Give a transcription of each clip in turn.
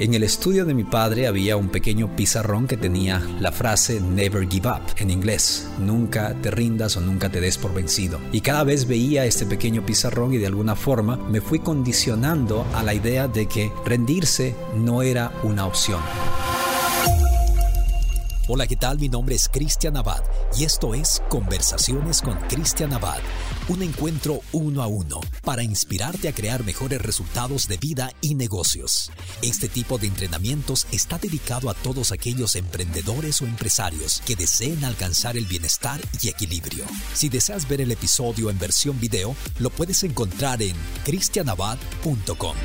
En el estudio de mi padre había un pequeño pizarrón que tenía la frase Never give up en inglés, nunca te rindas o nunca te des por vencido. Y cada vez veía este pequeño pizarrón y de alguna forma me fui condicionando a la idea de que rendirse no era una opción. Hola, ¿qué tal? Mi nombre es Cristian Abad y esto es Conversaciones con Cristian Abad, un encuentro uno a uno para inspirarte a crear mejores resultados de vida y negocios. Este tipo de entrenamientos está dedicado a todos aquellos emprendedores o empresarios que deseen alcanzar el bienestar y equilibrio. Si deseas ver el episodio en versión video, lo puedes encontrar en cristianabad.com.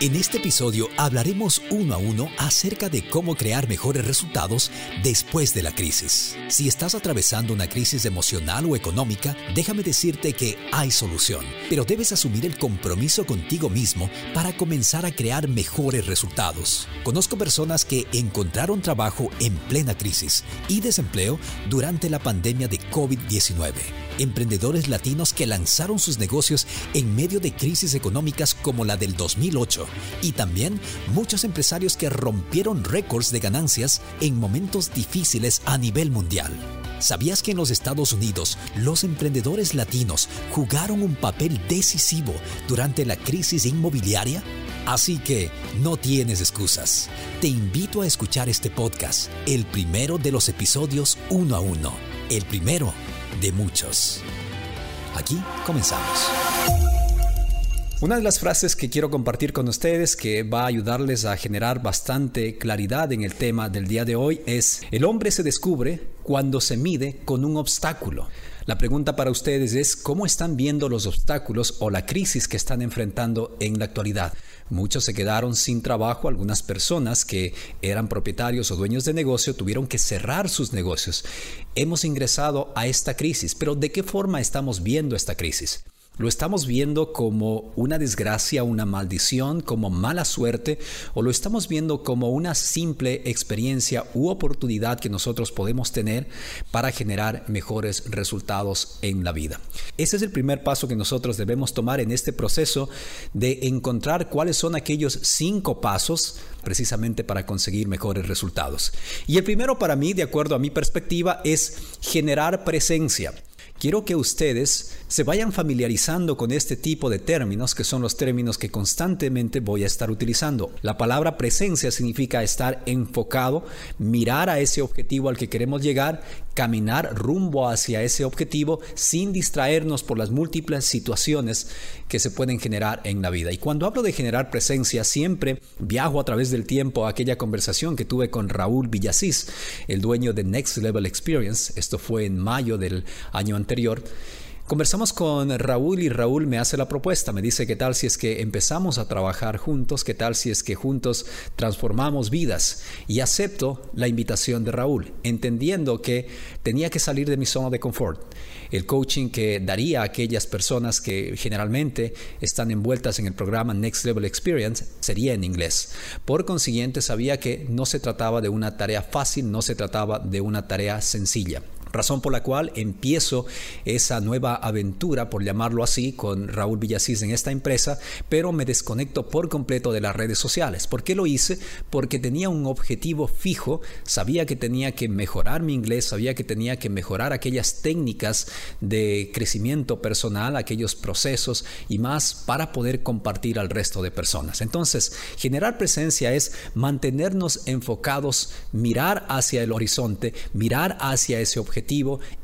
En este episodio hablaremos uno a uno acerca de cómo crear mejores resultados después de la crisis. Si estás atravesando una crisis emocional o económica, déjame decirte que hay solución, pero debes asumir el compromiso contigo mismo para comenzar a crear mejores resultados. Conozco personas que encontraron trabajo en plena crisis y desempleo durante la pandemia de COVID-19 emprendedores latinos que lanzaron sus negocios en medio de crisis económicas como la del 2008 y también muchos empresarios que rompieron récords de ganancias en momentos difíciles a nivel mundial. ¿Sabías que en los Estados Unidos los emprendedores latinos jugaron un papel decisivo durante la crisis inmobiliaria? Así que no tienes excusas. Te invito a escuchar este podcast, el primero de los episodios uno a uno. El primero de muchos. Aquí comenzamos. Una de las frases que quiero compartir con ustedes que va a ayudarles a generar bastante claridad en el tema del día de hoy es, el hombre se descubre cuando se mide con un obstáculo. La pregunta para ustedes es, ¿cómo están viendo los obstáculos o la crisis que están enfrentando en la actualidad? Muchos se quedaron sin trabajo, algunas personas que eran propietarios o dueños de negocio tuvieron que cerrar sus negocios. Hemos ingresado a esta crisis, pero ¿de qué forma estamos viendo esta crisis? ¿Lo estamos viendo como una desgracia, una maldición, como mala suerte? ¿O lo estamos viendo como una simple experiencia u oportunidad que nosotros podemos tener para generar mejores resultados en la vida? Ese es el primer paso que nosotros debemos tomar en este proceso de encontrar cuáles son aquellos cinco pasos precisamente para conseguir mejores resultados. Y el primero para mí, de acuerdo a mi perspectiva, es generar presencia. Quiero que ustedes se vayan familiarizando con este tipo de términos, que son los términos que constantemente voy a estar utilizando. La palabra presencia significa estar enfocado, mirar a ese objetivo al que queremos llegar, caminar rumbo hacia ese objetivo sin distraernos por las múltiples situaciones que se pueden generar en la vida. Y cuando hablo de generar presencia, siempre viajo a través del tiempo a aquella conversación que tuve con Raúl Villasís, el dueño de Next Level Experience. Esto fue en mayo del año anterior. Conversamos con Raúl y Raúl me hace la propuesta, me dice qué tal si es que empezamos a trabajar juntos, qué tal si es que juntos transformamos vidas y acepto la invitación de Raúl, entendiendo que tenía que salir de mi zona de confort. El coaching que daría a aquellas personas que generalmente están envueltas en el programa Next Level Experience sería en inglés. Por consiguiente, sabía que no se trataba de una tarea fácil, no se trataba de una tarea sencilla. Razón por la cual empiezo esa nueva aventura, por llamarlo así, con Raúl Villasís en esta empresa, pero me desconecto por completo de las redes sociales. ¿Por qué lo hice? Porque tenía un objetivo fijo, sabía que tenía que mejorar mi inglés, sabía que tenía que mejorar aquellas técnicas de crecimiento personal, aquellos procesos y más para poder compartir al resto de personas. Entonces, generar presencia es mantenernos enfocados, mirar hacia el horizonte, mirar hacia ese objetivo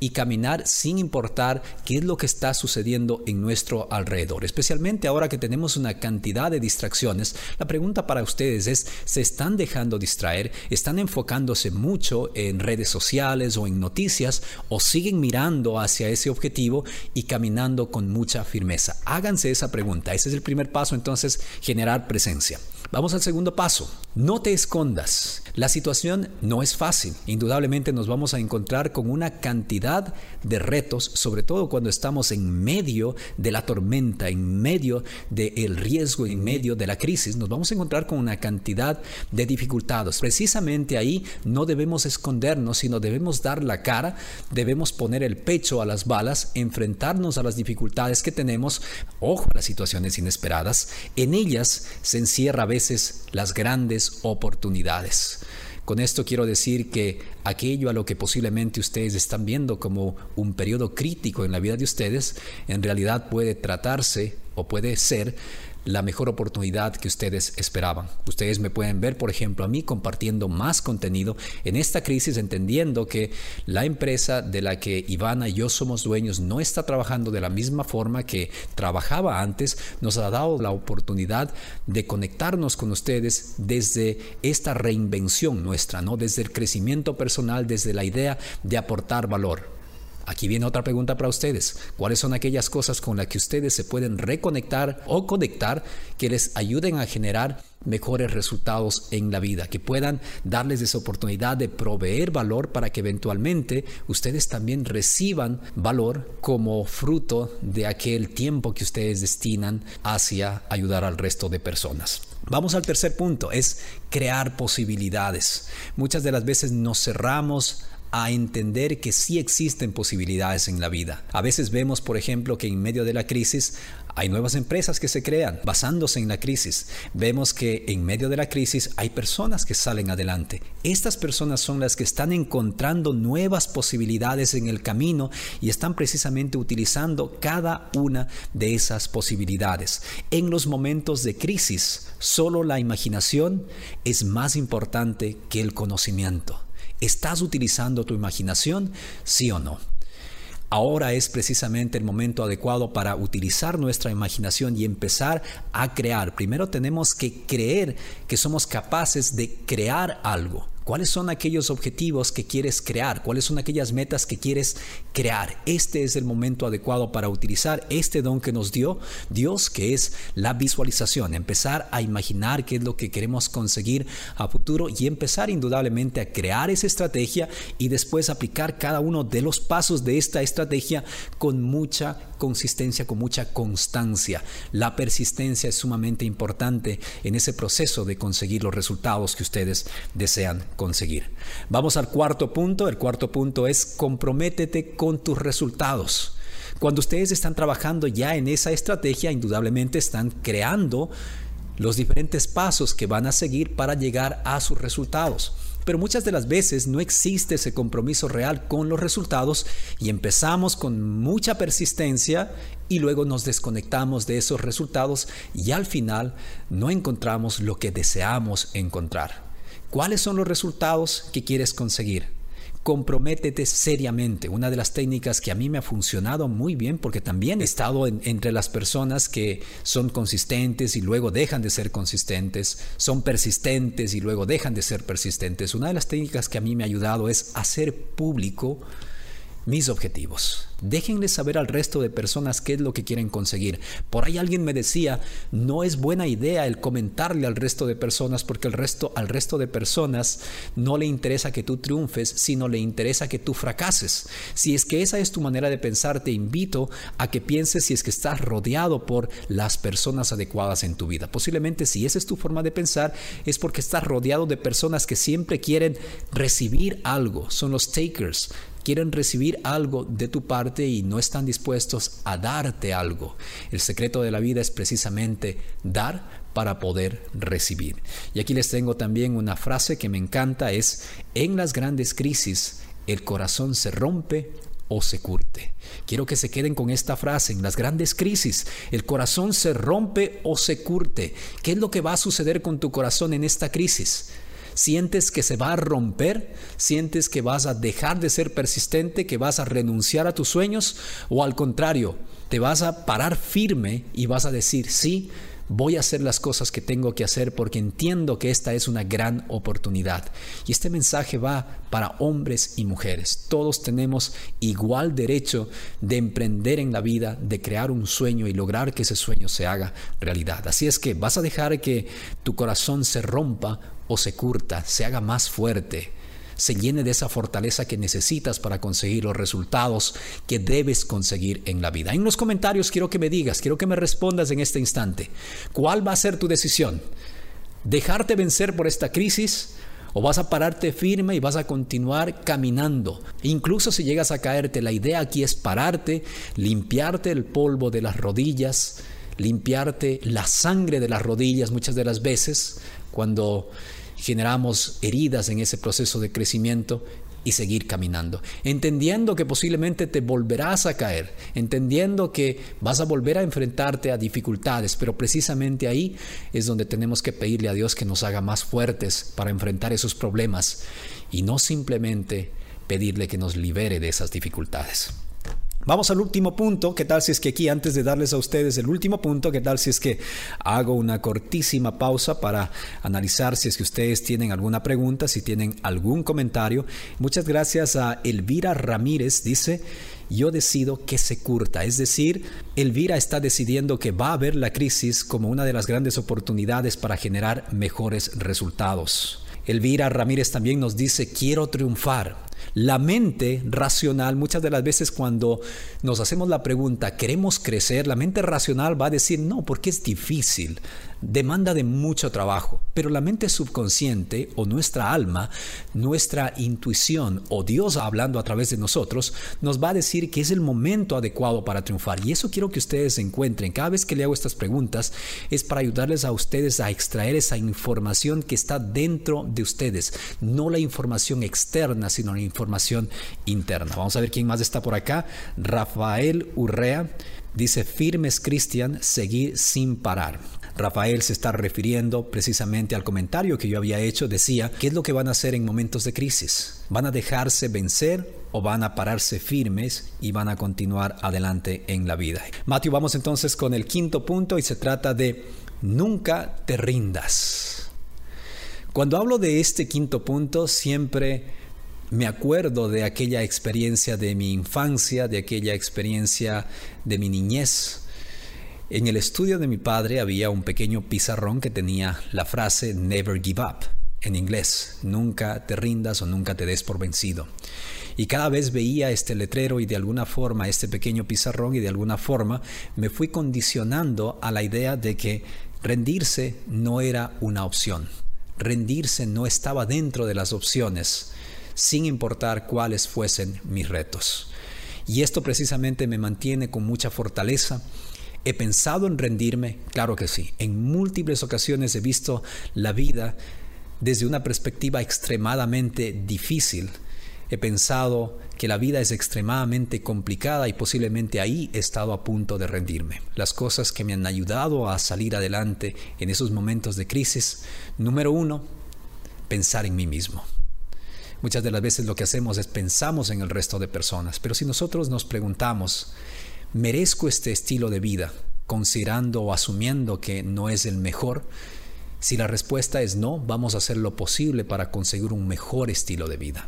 y caminar sin importar qué es lo que está sucediendo en nuestro alrededor. Especialmente ahora que tenemos una cantidad de distracciones, la pregunta para ustedes es, ¿se están dejando distraer? ¿Están enfocándose mucho en redes sociales o en noticias o siguen mirando hacia ese objetivo y caminando con mucha firmeza? Háganse esa pregunta. Ese es el primer paso entonces, generar presencia. Vamos al segundo paso. No te escondas. La situación no es fácil. Indudablemente nos vamos a encontrar con una cantidad de retos, sobre todo cuando estamos en medio de la tormenta, en medio del riesgo, en medio de la crisis. Nos vamos a encontrar con una cantidad de dificultades. Precisamente ahí no debemos escondernos, sino debemos dar la cara, debemos poner el pecho a las balas, enfrentarnos a las dificultades que tenemos. Ojo a las situaciones inesperadas. En ellas se encierra a veces las grandes oportunidades. Con esto quiero decir que aquello a lo que posiblemente ustedes están viendo como un periodo crítico en la vida de ustedes, en realidad puede tratarse o puede ser la mejor oportunidad que ustedes esperaban. Ustedes me pueden ver, por ejemplo, a mí compartiendo más contenido en esta crisis, entendiendo que la empresa de la que Ivana y yo somos dueños no está trabajando de la misma forma que trabajaba antes, nos ha dado la oportunidad de conectarnos con ustedes desde esta reinvención nuestra, ¿no? Desde el crecimiento personal, desde la idea de aportar valor. Aquí viene otra pregunta para ustedes. ¿Cuáles son aquellas cosas con las que ustedes se pueden reconectar o conectar que les ayuden a generar mejores resultados en la vida, que puedan darles esa oportunidad de proveer valor para que eventualmente ustedes también reciban valor como fruto de aquel tiempo que ustedes destinan hacia ayudar al resto de personas. Vamos al tercer punto, es crear posibilidades. Muchas de las veces nos cerramos a entender que sí existen posibilidades en la vida. A veces vemos, por ejemplo, que en medio de la crisis hay nuevas empresas que se crean basándose en la crisis. Vemos que en medio de la crisis hay personas que salen adelante. Estas personas son las que están encontrando nuevas posibilidades en el camino y están precisamente utilizando cada una de esas posibilidades. En los momentos de crisis, solo la imaginación es más importante que el conocimiento. ¿Estás utilizando tu imaginación? ¿Sí o no? Ahora es precisamente el momento adecuado para utilizar nuestra imaginación y empezar a crear. Primero tenemos que creer que somos capaces de crear algo. ¿Cuáles son aquellos objetivos que quieres crear? ¿Cuáles son aquellas metas que quieres crear? Este es el momento adecuado para utilizar este don que nos dio Dios, que es la visualización. Empezar a imaginar qué es lo que queremos conseguir a futuro y empezar indudablemente a crear esa estrategia y después aplicar cada uno de los pasos de esta estrategia con mucha consistencia, con mucha constancia. La persistencia es sumamente importante en ese proceso de conseguir los resultados que ustedes desean conseguir. Vamos al cuarto punto. El cuarto punto es comprométete con tus resultados. Cuando ustedes están trabajando ya en esa estrategia, indudablemente están creando los diferentes pasos que van a seguir para llegar a sus resultados. Pero muchas de las veces no existe ese compromiso real con los resultados y empezamos con mucha persistencia y luego nos desconectamos de esos resultados y al final no encontramos lo que deseamos encontrar. ¿Cuáles son los resultados que quieres conseguir? comprométete seriamente. Una de las técnicas que a mí me ha funcionado muy bien porque también he estado entre las personas que son consistentes y luego dejan de ser consistentes, son persistentes y luego dejan de ser persistentes. Una de las técnicas que a mí me ha ayudado es hacer público mis objetivos. Déjenle saber al resto de personas qué es lo que quieren conseguir. Por ahí alguien me decía, no es buena idea el comentarle al resto de personas porque el resto al resto de personas no le interesa que tú triunfes, sino le interesa que tú fracases. Si es que esa es tu manera de pensar, te invito a que pienses si es que estás rodeado por las personas adecuadas en tu vida. Posiblemente si esa es tu forma de pensar es porque estás rodeado de personas que siempre quieren recibir algo, son los takers quieren recibir algo de tu parte y no están dispuestos a darte algo. El secreto de la vida es precisamente dar para poder recibir. Y aquí les tengo también una frase que me encanta, es, en las grandes crisis el corazón se rompe o se curte. Quiero que se queden con esta frase. En las grandes crisis, el corazón se rompe o se curte. ¿Qué es lo que va a suceder con tu corazón en esta crisis? ¿Sientes que se va a romper? ¿Sientes que vas a dejar de ser persistente, que vas a renunciar a tus sueños? ¿O al contrario, te vas a parar firme y vas a decir, sí, voy a hacer las cosas que tengo que hacer porque entiendo que esta es una gran oportunidad. Y este mensaje va para hombres y mujeres. Todos tenemos igual derecho de emprender en la vida, de crear un sueño y lograr que ese sueño se haga realidad. Así es que vas a dejar que tu corazón se rompa o se curta, se haga más fuerte, se llene de esa fortaleza que necesitas para conseguir los resultados que debes conseguir en la vida. En los comentarios quiero que me digas, quiero que me respondas en este instante, ¿cuál va a ser tu decisión? ¿Dejarte vencer por esta crisis? ¿O vas a pararte firme y vas a continuar caminando? Incluso si llegas a caerte, la idea aquí es pararte, limpiarte el polvo de las rodillas, limpiarte la sangre de las rodillas muchas de las veces cuando generamos heridas en ese proceso de crecimiento y seguir caminando, entendiendo que posiblemente te volverás a caer, entendiendo que vas a volver a enfrentarte a dificultades, pero precisamente ahí es donde tenemos que pedirle a Dios que nos haga más fuertes para enfrentar esos problemas y no simplemente pedirle que nos libere de esas dificultades. Vamos al último punto. ¿Qué tal si es que aquí, antes de darles a ustedes el último punto, qué tal si es que hago una cortísima pausa para analizar si es que ustedes tienen alguna pregunta, si tienen algún comentario? Muchas gracias a Elvira Ramírez. Dice, yo decido que se curta. Es decir, Elvira está decidiendo que va a ver la crisis como una de las grandes oportunidades para generar mejores resultados. Elvira Ramírez también nos dice, quiero triunfar. La mente racional, muchas de las veces cuando nos hacemos la pregunta, ¿queremos crecer? La mente racional va a decir, no, porque es difícil demanda de mucho trabajo, pero la mente subconsciente o nuestra alma, nuestra intuición o Dios hablando a través de nosotros, nos va a decir que es el momento adecuado para triunfar. Y eso quiero que ustedes encuentren. Cada vez que le hago estas preguntas es para ayudarles a ustedes a extraer esa información que está dentro de ustedes, no la información externa, sino la información interna. Vamos a ver quién más está por acá. Rafael Urrea dice, firmes Cristian, seguir sin parar. Rafael se está refiriendo precisamente al comentario que yo había hecho. Decía, ¿qué es lo que van a hacer en momentos de crisis? ¿Van a dejarse vencer o van a pararse firmes y van a continuar adelante en la vida? Matthew, vamos entonces con el quinto punto y se trata de nunca te rindas. Cuando hablo de este quinto punto, siempre me acuerdo de aquella experiencia de mi infancia, de aquella experiencia de mi niñez, en el estudio de mi padre había un pequeño pizarrón que tenía la frase Never give up en inglés, nunca te rindas o nunca te des por vencido. Y cada vez veía este letrero y de alguna forma este pequeño pizarrón y de alguna forma me fui condicionando a la idea de que rendirse no era una opción. Rendirse no estaba dentro de las opciones, sin importar cuáles fuesen mis retos. Y esto precisamente me mantiene con mucha fortaleza ¿He pensado en rendirme? Claro que sí. En múltiples ocasiones he visto la vida desde una perspectiva extremadamente difícil. He pensado que la vida es extremadamente complicada y posiblemente ahí he estado a punto de rendirme. Las cosas que me han ayudado a salir adelante en esos momentos de crisis, número uno, pensar en mí mismo. Muchas de las veces lo que hacemos es pensamos en el resto de personas, pero si nosotros nos preguntamos, ¿Merezco este estilo de vida considerando o asumiendo que no es el mejor? Si la respuesta es no, vamos a hacer lo posible para conseguir un mejor estilo de vida.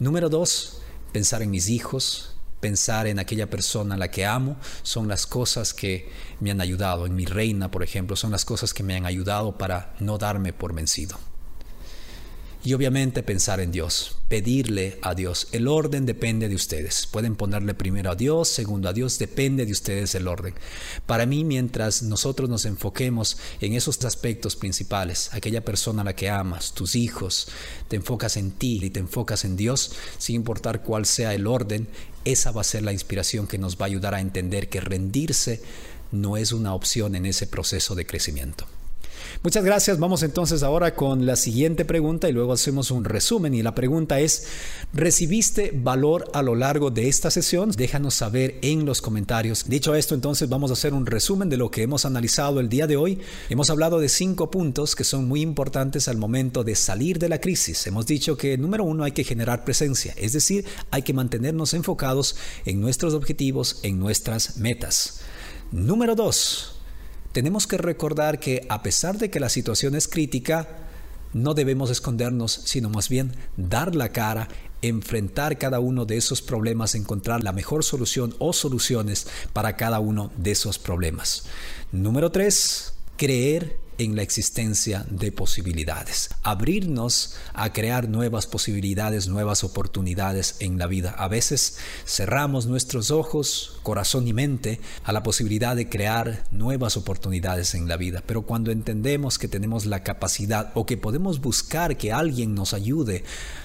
Número dos, pensar en mis hijos, pensar en aquella persona a la que amo, son las cosas que me han ayudado. En mi reina, por ejemplo, son las cosas que me han ayudado para no darme por vencido. Y obviamente pensar en Dios, pedirle a Dios. El orden depende de ustedes. Pueden ponerle primero a Dios, segundo a Dios, depende de ustedes el orden. Para mí, mientras nosotros nos enfoquemos en esos aspectos principales, aquella persona a la que amas, tus hijos, te enfocas en ti y te enfocas en Dios, sin importar cuál sea el orden, esa va a ser la inspiración que nos va a ayudar a entender que rendirse no es una opción en ese proceso de crecimiento. Muchas gracias. Vamos entonces ahora con la siguiente pregunta y luego hacemos un resumen. Y la pregunta es, ¿recibiste valor a lo largo de esta sesión? Déjanos saber en los comentarios. Dicho esto, entonces vamos a hacer un resumen de lo que hemos analizado el día de hoy. Hemos hablado de cinco puntos que son muy importantes al momento de salir de la crisis. Hemos dicho que número uno hay que generar presencia, es decir, hay que mantenernos enfocados en nuestros objetivos, en nuestras metas. Número dos, tenemos que recordar que a pesar de que la situación es crítica, no debemos escondernos, sino más bien dar la cara, enfrentar cada uno de esos problemas, encontrar la mejor solución o soluciones para cada uno de esos problemas. Número tres, creer en la existencia de posibilidades, abrirnos a crear nuevas posibilidades, nuevas oportunidades en la vida. A veces cerramos nuestros ojos, corazón y mente a la posibilidad de crear nuevas oportunidades en la vida, pero cuando entendemos que tenemos la capacidad o que podemos buscar que alguien nos ayude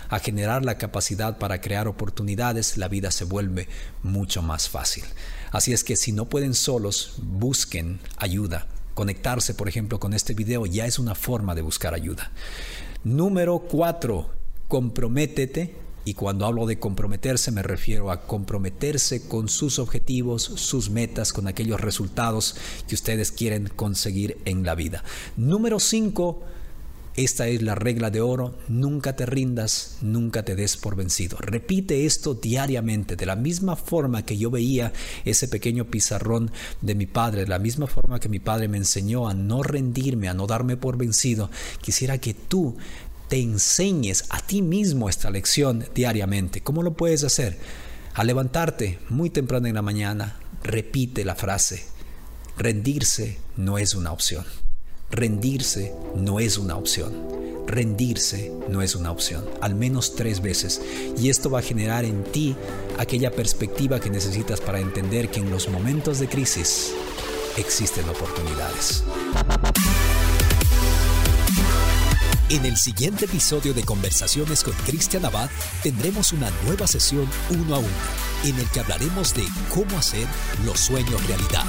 a generar la capacidad para crear oportunidades, la vida se vuelve mucho más fácil. Así es que si no pueden solos, busquen ayuda. Conectarse, por ejemplo, con este video ya es una forma de buscar ayuda. Número cuatro, comprométete. Y cuando hablo de comprometerse me refiero a comprometerse con sus objetivos, sus metas, con aquellos resultados que ustedes quieren conseguir en la vida. Número cinco, esta es la regla de oro, nunca te rindas, nunca te des por vencido. Repite esto diariamente, de la misma forma que yo veía ese pequeño pizarrón de mi padre, de la misma forma que mi padre me enseñó a no rendirme, a no darme por vencido. Quisiera que tú te enseñes a ti mismo esta lección diariamente. ¿Cómo lo puedes hacer? Al levantarte muy temprano en la mañana, repite la frase, rendirse no es una opción. Rendirse no es una opción. Rendirse no es una opción, al menos tres veces. Y esto va a generar en ti aquella perspectiva que necesitas para entender que en los momentos de crisis existen oportunidades. En el siguiente episodio de Conversaciones con Cristian Abad tendremos una nueva sesión uno a uno en el que hablaremos de cómo hacer los sueños realidad.